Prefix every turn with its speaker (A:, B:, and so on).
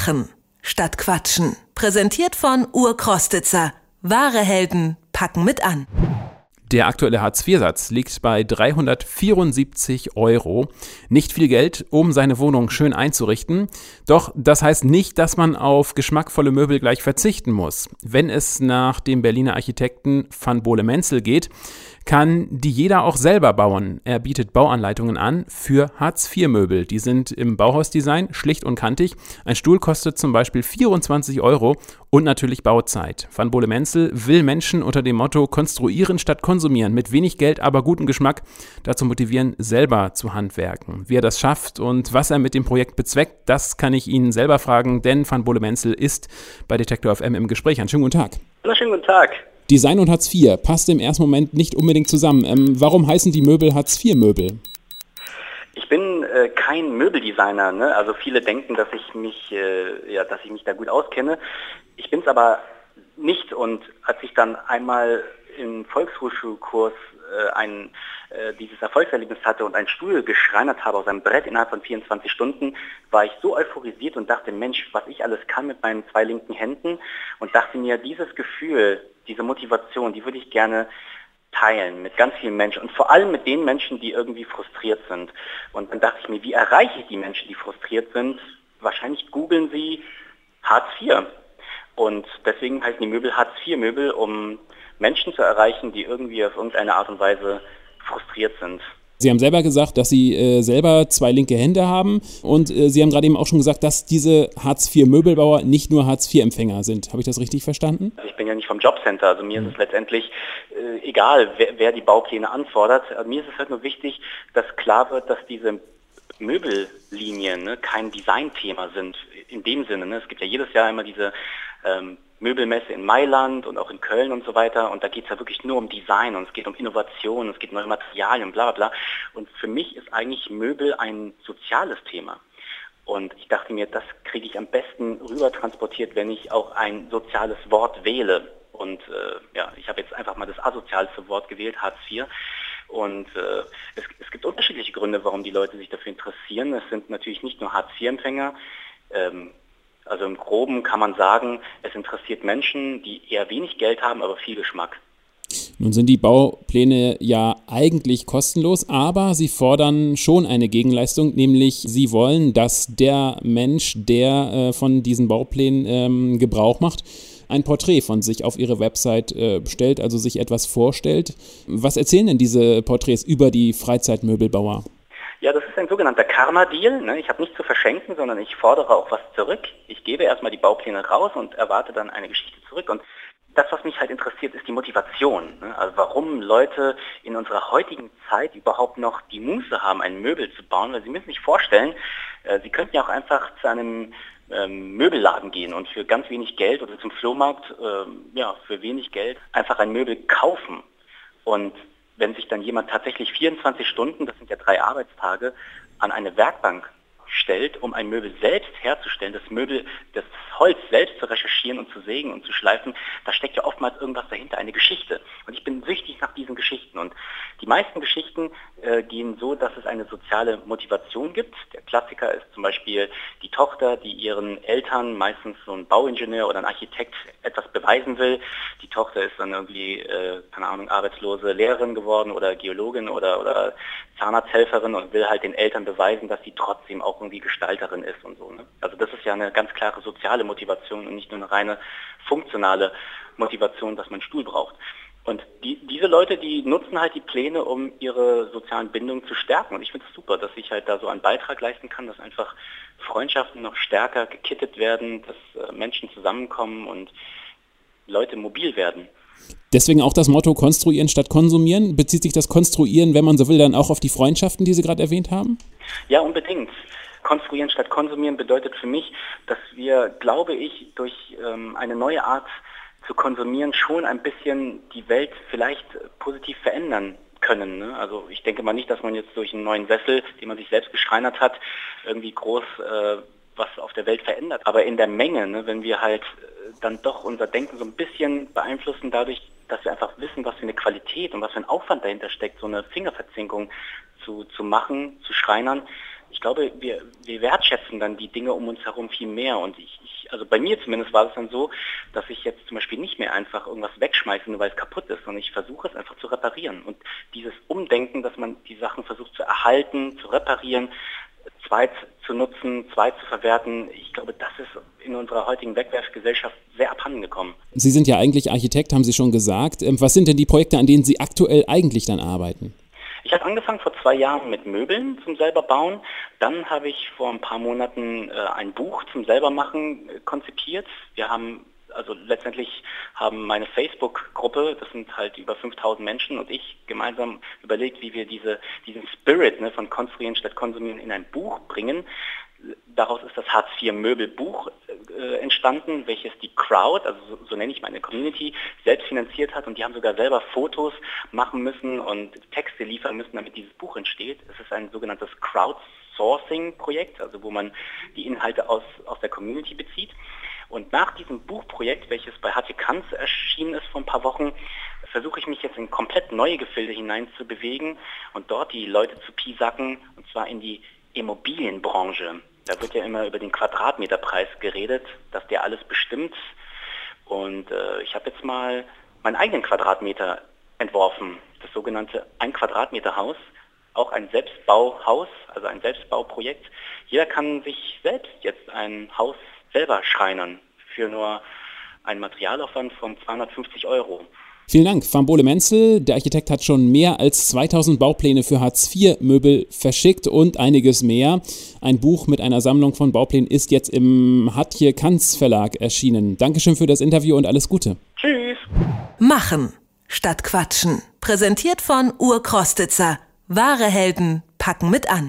A: Machen statt Quatschen. Präsentiert von Urkrostitzer. Wahre Helden packen mit an.
B: Der aktuelle Hartz-IV-Satz liegt bei 374 Euro. Nicht viel Geld, um seine Wohnung schön einzurichten. Doch das heißt nicht, dass man auf geschmackvolle Möbel gleich verzichten muss. Wenn es nach dem Berliner Architekten Van Bohle-Menzel geht, kann die jeder auch selber bauen. Er bietet Bauanleitungen an für Hartz-IV-Möbel. Die sind im Bauhausdesign schlicht und kantig. Ein Stuhl kostet zum Beispiel 24 Euro und natürlich Bauzeit. Van Bole Menzel will Menschen unter dem Motto konstruieren statt konsumieren, mit wenig Geld, aber gutem Geschmack dazu motivieren, selber zu handwerken. Wie er das schafft und was er mit dem Projekt bezweckt, das kann ich Ihnen selber fragen, denn Van Bole Menzel ist bei Detektor FM im Gespräch. Einen schönen guten Tag.
C: Hallo, schönen guten Tag.
B: Design und Hartz IV passt im ersten Moment nicht unbedingt zusammen. Ähm, warum heißen die Möbel Hartz IV Möbel?
C: Ich bin äh, kein Möbeldesigner, ne? also viele denken, dass ich mich, äh, ja, dass ich mich da gut auskenne. Ich bin es aber nicht und als ich dann einmal im Volkshochschulkurs äh, ein, äh, dieses Erfolgserlebnis hatte und einen Stuhl geschreinert habe aus einem Brett innerhalb von 24 Stunden, war ich so euphorisiert und dachte, Mensch, was ich alles kann mit meinen zwei linken Händen und dachte mir, dieses Gefühl, diese Motivation, die würde ich gerne teilen mit ganz vielen Menschen und vor allem mit den Menschen, die irgendwie frustriert sind. Und dann dachte ich mir, wie erreiche ich die Menschen, die frustriert sind? Wahrscheinlich googeln sie Hartz IV. Und deswegen heißen die Möbel Hartz IV Möbel, um Menschen zu erreichen, die irgendwie auf irgendeine Art und Weise frustriert sind.
B: Sie haben selber gesagt, dass Sie äh, selber zwei linke Hände haben und äh, Sie haben gerade eben auch schon gesagt, dass diese Hartz-IV-Möbelbauer nicht nur Hartz-IV-Empfänger sind. Habe ich das richtig verstanden?
C: Also ich bin ja nicht vom Jobcenter, also mir mhm. ist es letztendlich äh, egal, wer, wer, die Baupläne anfordert. Also mir ist es halt nur wichtig, dass klar wird, dass diese Möbellinien ne, kein Designthema sind in dem Sinne. Ne. Es gibt ja jedes Jahr immer diese ähm, Möbelmesse in Mailand und auch in Köln und so weiter. Und da geht es ja wirklich nur um Design und es geht um Innovation, es geht um neue Materialien, bla bla bla. Und für mich ist eigentlich Möbel ein soziales Thema. Und ich dachte mir, das kriege ich am besten rüber transportiert, wenn ich auch ein soziales Wort wähle. Und äh, ja, ich habe jetzt einfach mal das asozialste Wort gewählt, Hartz IV. Und äh, es, es, gibt unterschiedliche Gründe, warum die Leute sich dafür interessieren. Es sind natürlich nicht nur Hartz IV-Empfänger. Ähm, also im Groben kann man sagen, es interessiert Menschen, die eher wenig Geld haben, aber viel Geschmack.
B: Nun sind die Baupläne ja eigentlich kostenlos, aber sie fordern schon eine Gegenleistung, nämlich sie wollen, dass der Mensch, der äh, von diesen Bauplänen ähm, Gebrauch macht, ein Porträt von sich auf ihre Website äh, stellt, also sich etwas vorstellt. Was erzählen denn diese Porträts über die Freizeitmöbelbauer?
C: Ja, das ist ein sogenannter Karma-Deal. Ne? Ich habe nichts zu verschenken, sondern ich fordere auch was zurück. Ich gebe erstmal die Baupläne raus und erwarte dann eine Geschichte zurück. Und das, was mich halt interessiert, ist die Motivation. Ne? Also warum Leute in unserer heutigen Zeit überhaupt noch die Muße haben, ein Möbel zu bauen. Weil sie müssen sich vorstellen, äh, sie könnten ja auch einfach zu einem ähm, Möbelladen gehen und für ganz wenig Geld oder zum Flohmarkt, ähm, ja, für wenig Geld einfach ein Möbel kaufen. Und wenn sich dann jemand tatsächlich 24 Stunden, das sind ja drei Arbeitstage, an eine Werkbank stellt, um ein Möbel selbst herzustellen, das Möbel, das Holz selbst zu recherchieren und zu sägen und zu schleifen, da steckt ja oftmals irgendwas dahinter, eine Geschichte. Und ich bin süchtig nach diesen Geschichten. Und die meisten Geschichten äh, gehen so, dass es eine soziale Motivation gibt. Der Klassiker ist zum Beispiel die Tochter, die ihren Eltern, meistens so ein Bauingenieur oder ein Architekt, etwas beweisen will. Die Tochter ist dann irgendwie, äh, keine Ahnung, arbeitslose Lehrerin geworden oder Geologin oder, oder Zahnarzthelferin und will halt den Eltern beweisen, dass sie trotzdem auch irgendwie Gestalterin ist und so. Ne? Also das ist ja eine ganz klare soziale Motivation und nicht nur eine reine funktionale Motivation, dass man einen Stuhl braucht. Und die, diese Leute, die nutzen halt die Pläne, um ihre sozialen Bindungen zu stärken. Und ich finde es super, dass ich halt da so einen Beitrag leisten kann, dass einfach Freundschaften noch stärker gekittet werden, dass äh, Menschen zusammenkommen und Leute mobil werden.
B: Deswegen auch das Motto Konstruieren statt Konsumieren. Bezieht sich das Konstruieren, wenn man so will, dann auch auf die Freundschaften, die Sie gerade erwähnt haben?
C: Ja, unbedingt. Konstruieren statt Konsumieren bedeutet für mich, dass wir, glaube ich, durch ähm, eine neue Art zu konsumieren schon ein bisschen die Welt vielleicht positiv verändern können. Ne? Also ich denke mal nicht, dass man jetzt durch einen neuen Sessel, den man sich selbst geschreinert hat, irgendwie groß äh, was auf der Welt verändert. Aber in der Menge, ne, wenn wir halt äh, dann doch unser Denken so ein bisschen beeinflussen dadurch, dass wir einfach wissen, was für eine Qualität und was für ein Aufwand dahinter steckt, so eine Fingerverzinkung zu, zu machen, zu schreinern, ich glaube, wir, wir wertschätzen dann die Dinge um uns herum viel mehr. Und ich, ich, also bei mir zumindest war es dann so, dass ich jetzt zum Beispiel nicht mehr einfach irgendwas wegschmeiße, nur weil es kaputt ist, sondern ich versuche es einfach zu reparieren. Und dieses Umdenken, dass man die Sachen versucht zu erhalten, zu reparieren, zweit zu nutzen, zweit zu verwerten, ich glaube, das ist in unserer heutigen Wegwerfgesellschaft sehr abhandengekommen.
B: Sie sind ja eigentlich Architekt, haben Sie schon gesagt. Ähm, was sind denn die Projekte, an denen Sie aktuell eigentlich dann arbeiten?
C: Ich habe angefangen vor zwei Jahren mit Möbeln zum selber bauen. Dann habe ich vor ein paar Monaten äh, ein Buch zum selber machen äh, konzipiert. Wir haben also letztendlich haben meine Facebook-Gruppe, das sind halt über 5000 Menschen und ich gemeinsam überlegt, wie wir diese, diesen Spirit ne, von Konstruieren statt Konsumieren in ein Buch bringen. Daraus ist das Hartz-IV-Möbelbuch entstanden, welches die Crowd, also so, so, nenne ich meine Community, selbst finanziert hat und die haben sogar selber Fotos machen müssen und Texte liefern müssen, damit dieses Buch entsteht. Es ist ein sogenanntes Crowdsourcing-Projekt, also wo man die Inhalte aus, aus der Community bezieht. Und nach diesem Buchprojekt, welches bei HT Kanz erschienen ist vor ein paar Wochen, versuche ich mich jetzt in komplett neue Gefilde hinein zu bewegen und dort die Leute zu piesacken, und zwar in die Immobilienbranche. Da wird ja immer über den Quadratmeterpreis geredet, dass der alles bestimmt. Und äh, ich habe jetzt mal meinen eigenen Quadratmeter entworfen, das sogenannte Ein Quadratmeter Haus, auch ein Selbstbauhaus, also ein Selbstbauprojekt. Jeder kann sich selbst jetzt ein Haus selber schreinern für nur einen Materialaufwand von 250 Euro.
B: Vielen Dank, Fambole Menzel. Der Architekt hat schon mehr als 2000 Baupläne für Hartz-IV-Möbel verschickt und einiges mehr. Ein Buch mit einer Sammlung von Bauplänen ist jetzt im Hatje Kanz Verlag erschienen. Dankeschön für das Interview und alles Gute.
C: Tschüss.
A: Machen statt Quatschen. Präsentiert von Urkrostitzer. Wahre Helden packen mit an.